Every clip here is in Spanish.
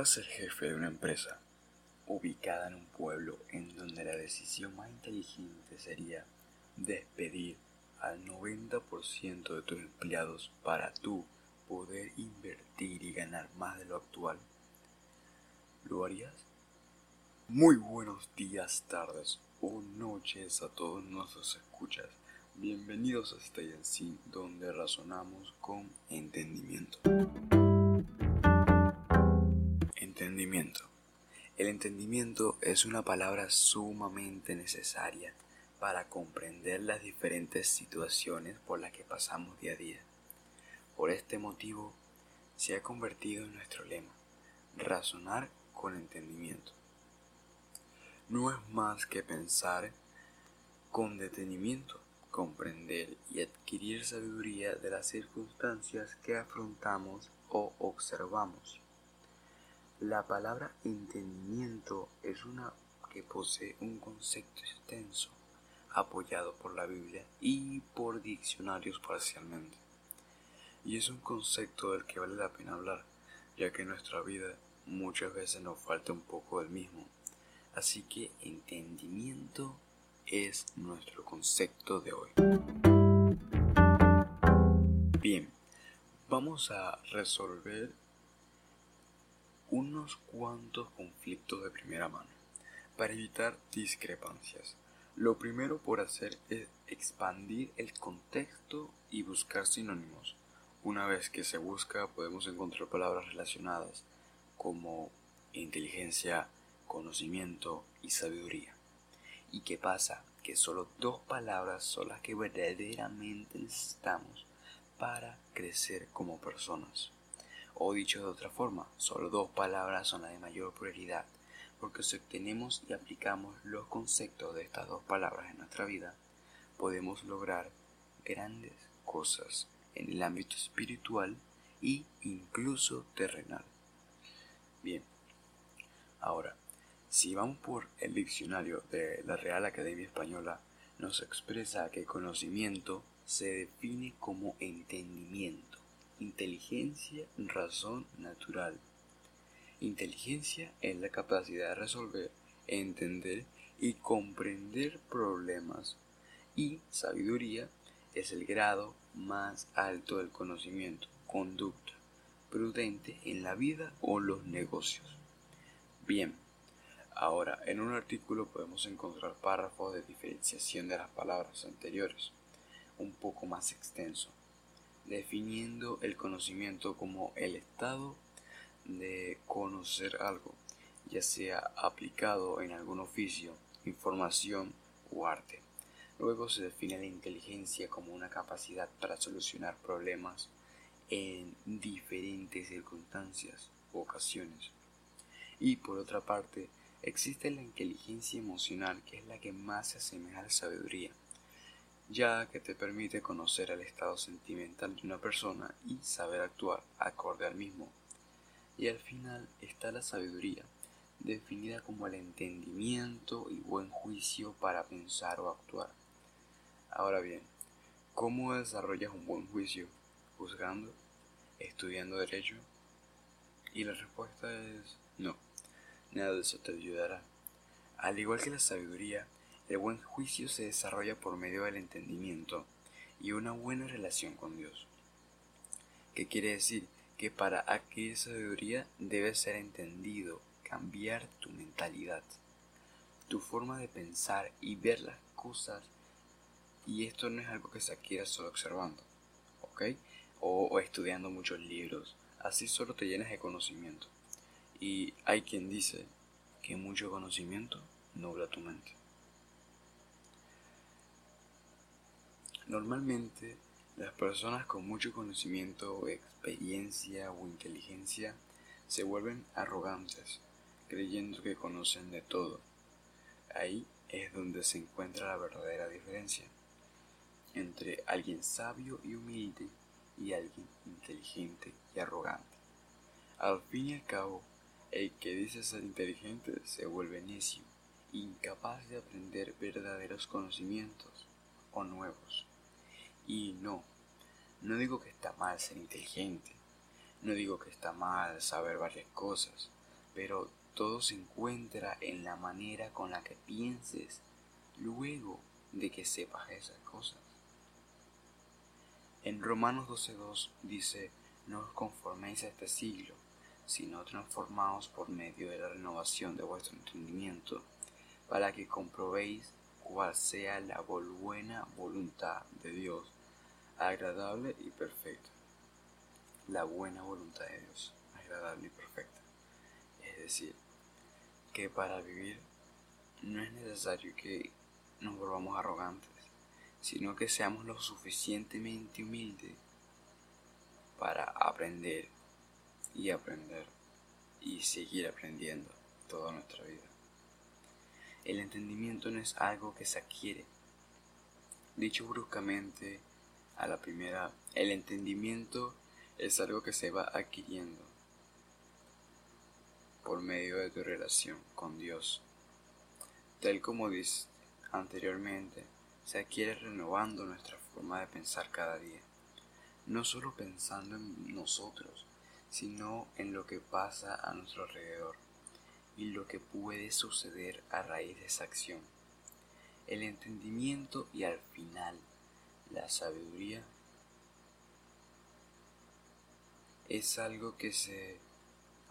el jefe de una empresa ubicada en un pueblo en donde la decisión más inteligente sería despedir al 90% de tus empleados para tú poder invertir y ganar más de lo actual, ¿lo harías? Muy buenos días, tardes o noches a todos nuestros escuchas. Bienvenidos a Stay en donde razonamos con entendimiento. El entendimiento es una palabra sumamente necesaria para comprender las diferentes situaciones por las que pasamos día a día. Por este motivo, se ha convertido en nuestro lema, razonar con entendimiento. No es más que pensar con detenimiento comprender y adquirir sabiduría de las circunstancias que afrontamos o observamos. La palabra entendimiento es una que posee un concepto extenso, apoyado por la Biblia y por diccionarios parcialmente. Y es un concepto del que vale la pena hablar, ya que en nuestra vida muchas veces nos falta un poco del mismo. Así que entendimiento es nuestro concepto de hoy. Bien, vamos a resolver unos cuantos conflictos de primera mano para evitar discrepancias. Lo primero por hacer es expandir el contexto y buscar sinónimos. Una vez que se busca podemos encontrar palabras relacionadas como inteligencia, conocimiento y sabiduría. ¿Y qué pasa? Que solo dos palabras son las que verdaderamente necesitamos para crecer como personas. O dicho de otra forma, solo dos palabras son las de mayor prioridad, porque si obtenemos y aplicamos los conceptos de estas dos palabras en nuestra vida, podemos lograr grandes cosas en el ámbito espiritual e incluso terrenal. Bien, ahora, si vamos por el diccionario de la Real Academia Española, nos expresa que conocimiento se define como entendimiento, inteligencia, razón natural. Inteligencia es la capacidad de resolver, entender y comprender problemas y sabiduría es el grado más alto del conocimiento, conducta prudente en la vida o los negocios. Bien, Ahora, en un artículo podemos encontrar párrafos de diferenciación de las palabras anteriores, un poco más extenso, definiendo el conocimiento como el estado de conocer algo, ya sea aplicado en algún oficio, información o arte. Luego se define la inteligencia como una capacidad para solucionar problemas en diferentes circunstancias o ocasiones. Y por otra parte, Existe la inteligencia emocional que es la que más se asemeja a la sabiduría, ya que te permite conocer el estado sentimental de una persona y saber actuar acorde al mismo. Y al final está la sabiduría, definida como el entendimiento y buen juicio para pensar o actuar. Ahora bien, ¿cómo desarrollas un buen juicio? ¿Juzgando? ¿Estudiando derecho? Y la respuesta es no nada de eso te ayudará. Al igual que la sabiduría, el buen juicio se desarrolla por medio del entendimiento y una buena relación con Dios. ¿Qué quiere decir? Que para aquella sabiduría debe ser entendido, cambiar tu mentalidad, tu forma de pensar y ver las cosas. Y esto no es algo que se adquiera solo observando, ¿ok? O, o estudiando muchos libros. Así solo te llenas de conocimiento. Y hay quien dice que mucho conocimiento nubla tu mente. Normalmente las personas con mucho conocimiento, experiencia o inteligencia se vuelven arrogantes, creyendo que conocen de todo. Ahí es donde se encuentra la verdadera diferencia entre alguien sabio y humilde y alguien inteligente y arrogante. Al fin y al cabo, el que dice ser inteligente se vuelve necio, incapaz de aprender verdaderos conocimientos o nuevos. Y no, no digo que está mal ser inteligente, no digo que está mal saber varias cosas, pero todo se encuentra en la manera con la que pienses luego de que sepas esas cosas. En Romanos 12.2 dice, no os conforméis a este siglo, sino transformaos por medio de la renovación de vuestro entendimiento, para que comprobéis cuál sea la buena voluntad de Dios, agradable y perfecta. La buena voluntad de Dios, agradable y perfecta. Es decir, que para vivir no es necesario que nos volvamos arrogantes, sino que seamos lo suficientemente humildes para aprender y aprender y seguir aprendiendo toda nuestra vida. El entendimiento no es algo que se adquiere. Dicho bruscamente a la primera, el entendimiento es algo que se va adquiriendo por medio de tu relación con Dios. Tal como dice anteriormente, se adquiere renovando nuestra forma de pensar cada día, no solo pensando en nosotros, sino en lo que pasa a nuestro alrededor y lo que puede suceder a raíz de esa acción. El entendimiento y al final la sabiduría es algo que se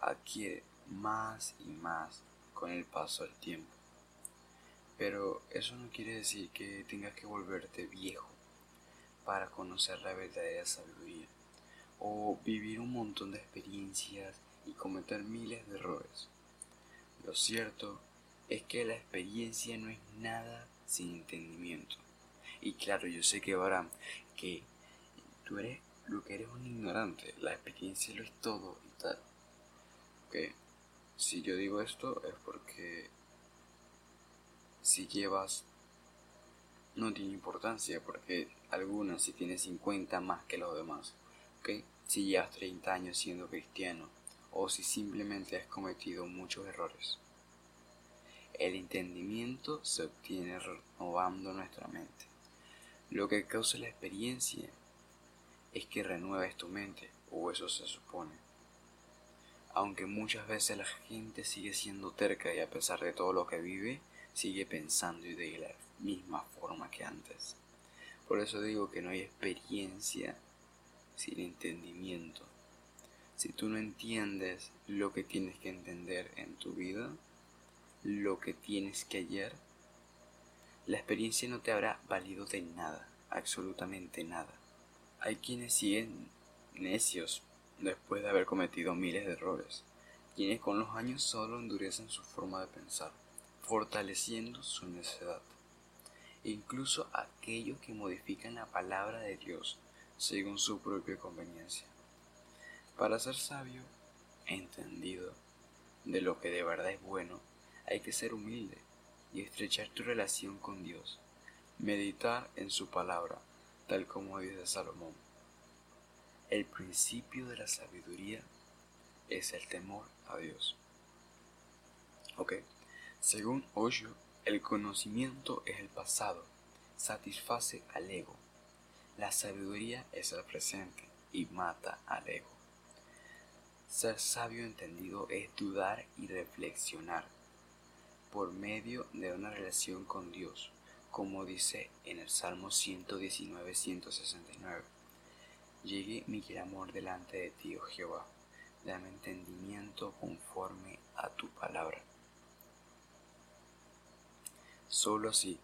adquiere más y más con el paso del tiempo. Pero eso no quiere decir que tengas que volverte viejo para conocer la verdadera sabiduría o vivir un montón de experiencias y cometer miles de errores. Lo cierto es que la experiencia no es nada sin entendimiento. Y claro, yo sé que ahora que tú eres lo que eres un ignorante, la experiencia lo es todo y tal. Que si yo digo esto es porque si llevas no tiene importancia porque algunas si tienes 50 más que los demás. ¿ok? Si llevas 30 años siendo cristiano o si simplemente has cometido muchos errores. El entendimiento se obtiene renovando nuestra mente. Lo que causa la experiencia es que renueves tu mente, o eso se supone. Aunque muchas veces la gente sigue siendo terca y a pesar de todo lo que vive, sigue pensando y de la misma forma que antes. Por eso digo que no hay experiencia sin entendimiento. Si tú no entiendes lo que tienes que entender en tu vida, lo que tienes que hallar, la experiencia no te habrá valido de nada, absolutamente nada. Hay quienes siguen necios después de haber cometido miles de errores, quienes con los años solo endurecen su forma de pensar, fortaleciendo su necedad. Incluso aquellos que modifican la palabra de Dios según su propia conveniencia. Para ser sabio, entendido de lo que de verdad es bueno, hay que ser humilde y estrechar tu relación con Dios, meditar en su palabra, tal como dice Salomón. El principio de la sabiduría es el temor a Dios. Ok, según Osho, el conocimiento es el pasado, satisface al ego. La sabiduría es el presente y mata al ego. Ser sabio entendido es dudar y reflexionar por medio de una relación con Dios, como dice en el Salmo 119-169. Llegue mi amor delante de ti, oh Jehová, dame entendimiento conforme a tu palabra. Solo así,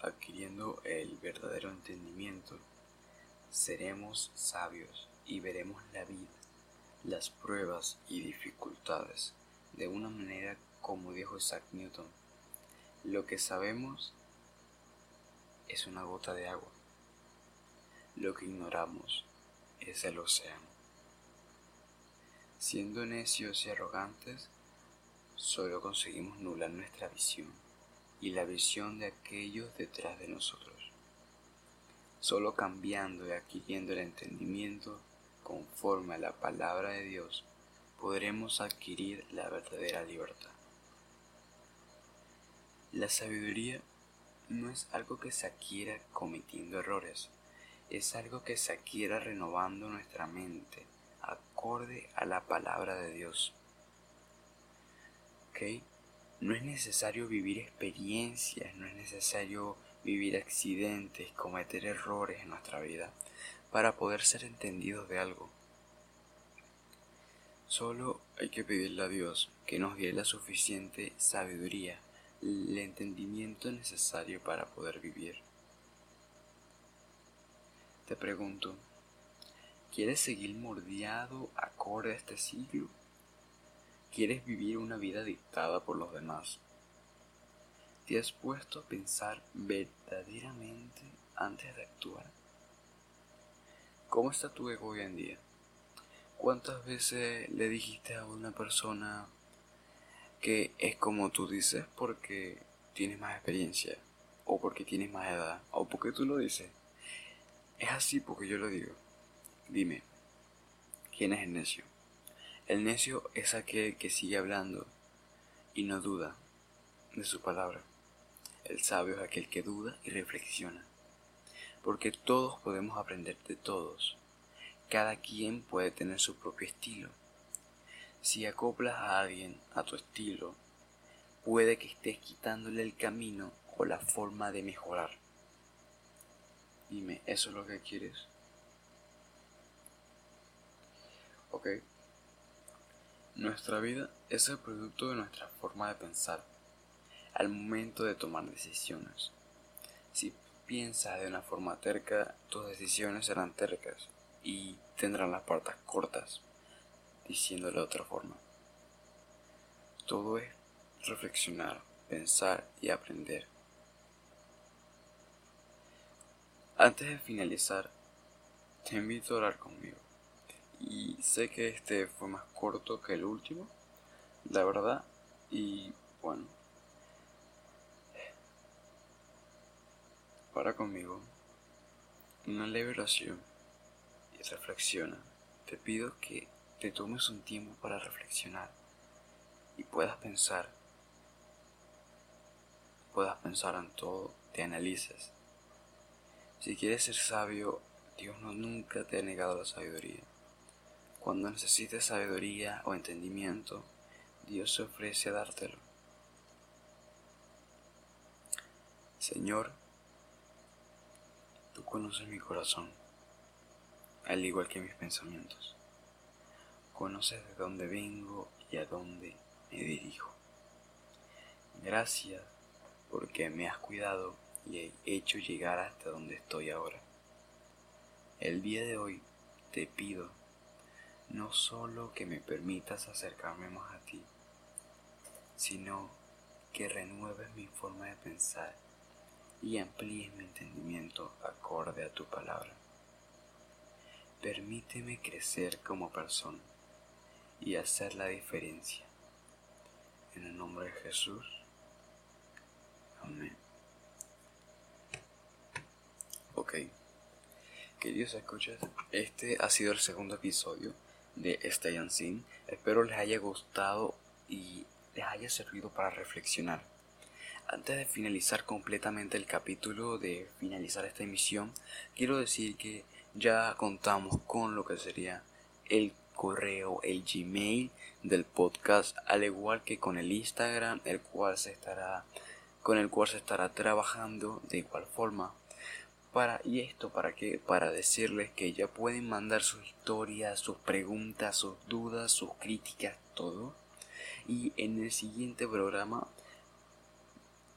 adquiriendo el verdadero entendimiento, seremos sabios y veremos la vida las pruebas y dificultades de una manera como dijo Isaac Newton. Lo que sabemos es una gota de agua. Lo que ignoramos es el océano. Siendo necios y arrogantes, solo conseguimos nular nuestra visión y la visión de aquellos detrás de nosotros. Solo cambiando y adquiriendo el entendimiento conforme a la palabra de Dios, podremos adquirir la verdadera libertad. La sabiduría no es algo que se adquiera cometiendo errores, es algo que se adquiera renovando nuestra mente acorde a la palabra de Dios. No es necesario vivir experiencias, no es necesario vivir accidentes, cometer errores en nuestra vida para poder ser entendidos de algo. Solo hay que pedirle a Dios que nos dé la suficiente sabiduría, el entendimiento necesario para poder vivir. Te pregunto, ¿quieres seguir mordiado acorde a este siglo? ¿Quieres vivir una vida dictada por los demás? ¿Te has puesto a pensar verdaderamente antes de actuar? ¿Cómo está tu ego hoy en día? ¿Cuántas veces le dijiste a una persona que es como tú dices porque tienes más experiencia? ¿O porque tienes más edad? ¿O porque tú lo dices? Es así porque yo lo digo. Dime, ¿quién es el necio? El necio es aquel que sigue hablando y no duda de su palabra. El sabio es aquel que duda y reflexiona. Porque todos podemos aprender de todos cada quien puede tener su propio estilo. Si acoplas a alguien a tu estilo, puede que estés quitándole el camino o la forma de mejorar. Dime, ¿eso es lo que quieres? Ok. Nuestra vida es el producto de nuestra forma de pensar al momento de tomar decisiones. Si piensas de una forma terca, tus decisiones serán tercas y tendrán las patas cortas, diciéndolo de otra forma. Todo es reflexionar, pensar y aprender. Antes de finalizar, te invito a orar conmigo. Y sé que este fue más corto que el último, la verdad, y bueno. Para conmigo. Una leve oración reflexiona. Te pido que te tomes un tiempo para reflexionar y puedas pensar, puedas pensar en todo, te analices. Si quieres ser sabio, Dios no nunca te ha negado la sabiduría. Cuando necesites sabiduría o entendimiento, Dios se ofrece a dártelo. Señor, tú conoces mi corazón al igual que mis pensamientos. Conoces de dónde vengo y a dónde me dirijo. Gracias porque me has cuidado y he hecho llegar hasta donde estoy ahora. El día de hoy te pido no solo que me permitas acercarme más a ti, sino que renueves mi forma de pensar y amplíes mi entendimiento acorde a tu palabra. Permíteme crecer como persona y hacer la diferencia. En el nombre de Jesús. Amén. Ok. Queridos escuchas, este ha sido el segundo episodio de Stay Unseen. Espero les haya gustado y les haya servido para reflexionar. Antes de finalizar completamente el capítulo, de finalizar esta emisión, quiero decir que ya contamos con lo que sería el correo, el Gmail del podcast, al igual que con el Instagram, el cual se estará con el cual se estará trabajando de igual forma. Para, y esto para que para decirles que ya pueden mandar sus historias, sus preguntas, sus dudas, sus críticas, todo. Y en el siguiente programa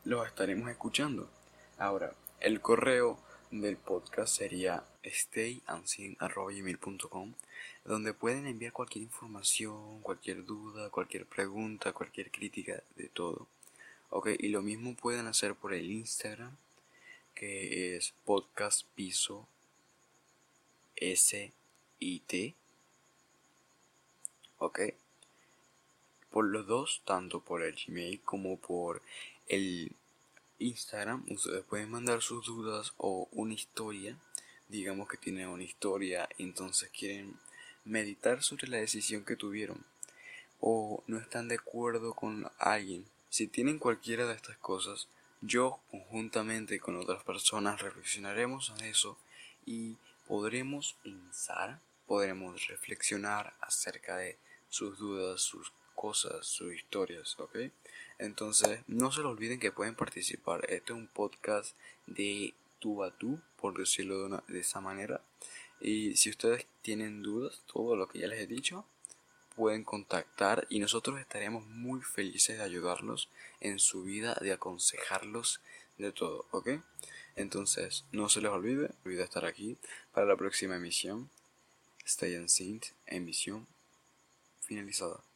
los estaremos escuchando. Ahora, el correo del podcast sería stayansin.com donde pueden enviar cualquier información, cualquier duda, cualquier pregunta, cualquier crítica, de todo. Ok, y lo mismo pueden hacer por el Instagram, que es podcast piso SIT. Ok. Por los dos, tanto por el Gmail como por el Instagram, ustedes pueden mandar sus dudas o una historia. Digamos que tienen una historia, entonces quieren meditar sobre la decisión que tuvieron o no están de acuerdo con alguien. Si tienen cualquiera de estas cosas, yo conjuntamente con otras personas reflexionaremos en eso y podremos pensar, podremos reflexionar acerca de sus dudas, sus cosas, sus historias, ¿ok? Entonces, no se lo olviden que pueden participar. Este es un podcast de tú a tú, por decirlo de, de esa manera. Y si ustedes tienen dudas, todo lo que ya les he dicho, pueden contactar y nosotros estaremos muy felices de ayudarlos en su vida, de aconsejarlos de todo, ¿ok? Entonces, no se les olvide, olvide estar aquí para la próxima emisión. Stay and Synth, emisión finalizada.